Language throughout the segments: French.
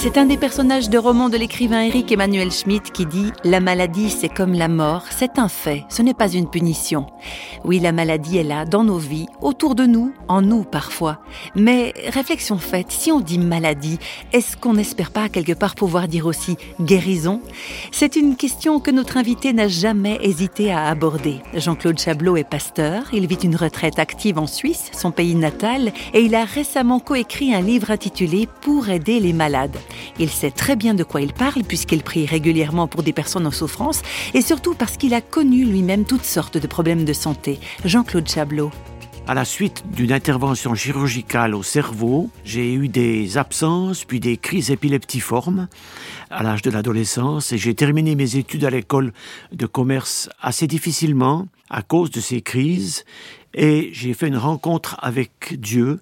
C'est un des personnages de roman de l'écrivain Eric Emmanuel Schmitt qui dit La maladie, c'est comme la mort, c'est un fait, ce n'est pas une punition. Oui, la maladie est là, dans nos vies, autour de nous, en nous parfois. Mais réflexion faite, si on dit maladie, est-ce qu'on n'espère pas quelque part pouvoir dire aussi guérison? C'est une question que notre invité n'a jamais hésité à aborder. Jean-Claude Chablot est pasteur, il vit une retraite active en Suisse, son pays natal, et il a récemment coécrit un livre intitulé Pour aider les malades. Il sait très bien de quoi il parle puisqu'il prie régulièrement pour des personnes en souffrance et surtout parce qu'il a connu lui-même toutes sortes de problèmes de santé. Jean-Claude Chablot. À la suite d'une intervention chirurgicale au cerveau, j'ai eu des absences puis des crises épileptiformes à l'âge de l'adolescence et j'ai terminé mes études à l'école de commerce assez difficilement à cause de ces crises et j'ai fait une rencontre avec Dieu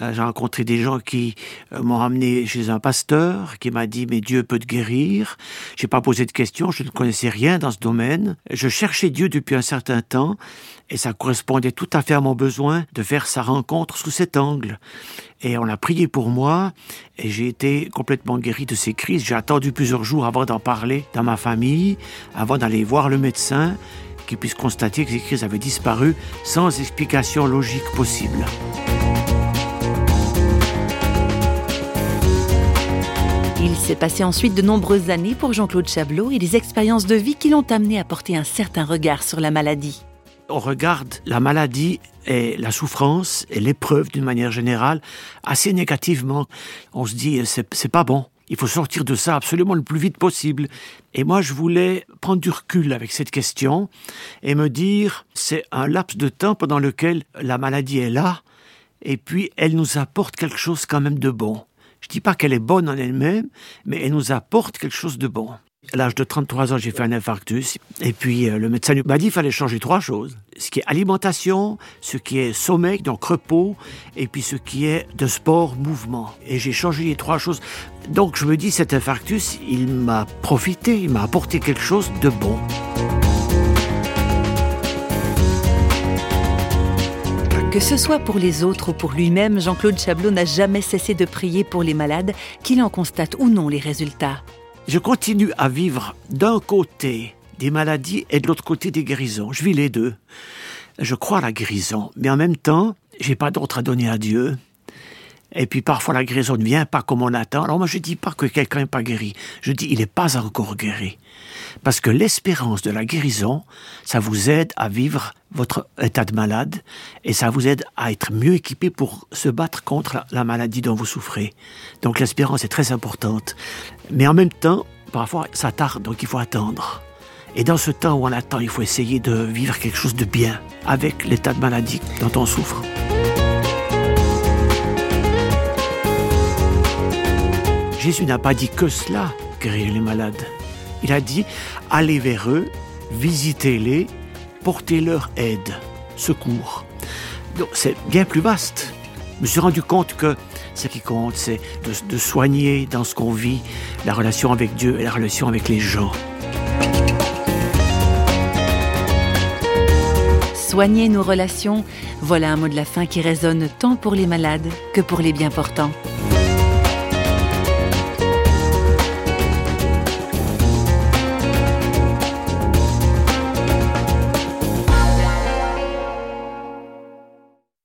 j'ai rencontré des gens qui euh, m'ont amené chez un pasteur qui m'a dit mais Dieu peut te guérir. J'ai pas posé de questions, je ne connaissais rien dans ce domaine. Je cherchais Dieu depuis un certain temps et ça correspondait tout à fait à mon besoin de faire sa rencontre sous cet angle. Et on a prié pour moi et j'ai été complètement guéri de ces crises. J'ai attendu plusieurs jours avant d'en parler dans ma famille, avant d'aller voir le médecin qui puisse constater que ces crises avaient disparu sans explication logique possible. Il s'est passé ensuite de nombreuses années pour Jean-Claude Chablot et des expériences de vie qui l'ont amené à porter un certain regard sur la maladie. On regarde la maladie et la souffrance et l'épreuve d'une manière générale assez négativement. On se dit c'est pas bon. Il faut sortir de ça absolument le plus vite possible. Et moi, je voulais prendre du recul avec cette question et me dire, c'est un laps de temps pendant lequel la maladie est là, et puis elle nous apporte quelque chose quand même de bon. Je dis pas qu'elle est bonne en elle-même, mais elle nous apporte quelque chose de bon. À l'âge de 33 ans, j'ai fait un infarctus. Et puis, euh, le médecin m'a dit qu'il fallait changer trois choses. Ce qui est alimentation, ce qui est sommeil, donc repos, et puis ce qui est de sport, mouvement. Et j'ai changé les trois choses. Donc, je me dis, cet infarctus, il m'a profité, il m'a apporté quelque chose de bon. Que ce soit pour les autres ou pour lui-même, Jean-Claude Chablot n'a jamais cessé de prier pour les malades, qu'il en constate ou non les résultats. Je continue à vivre d'un côté des maladies et de l'autre côté des guérisons. Je vis les deux. Je crois à la guérison, mais en même temps, j'ai pas d'autre à donner à Dieu. Et puis parfois la guérison ne vient pas comme on attend. Alors moi je dis pas que quelqu'un n'est pas guéri. Je dis il n'est pas encore guéri. Parce que l'espérance de la guérison, ça vous aide à vivre votre état de malade et ça vous aide à être mieux équipé pour se battre contre la maladie dont vous souffrez. Donc l'espérance est très importante. Mais en même temps, parfois ça tarde, donc il faut attendre. Et dans ce temps où on attend, il faut essayer de vivre quelque chose de bien avec l'état de maladie dont on souffre. Jésus n'a pas dit que cela, guérir les malades. Il a dit, allez vers eux, visitez-les, portez-leur aide, secours. Donc c'est bien plus vaste. Je me suis rendu compte que ce qui compte, c'est de, de soigner dans ce qu'on vit la relation avec Dieu et la relation avec les gens. Soigner nos relations, voilà un mot de la fin qui résonne tant pour les malades que pour les bien portants.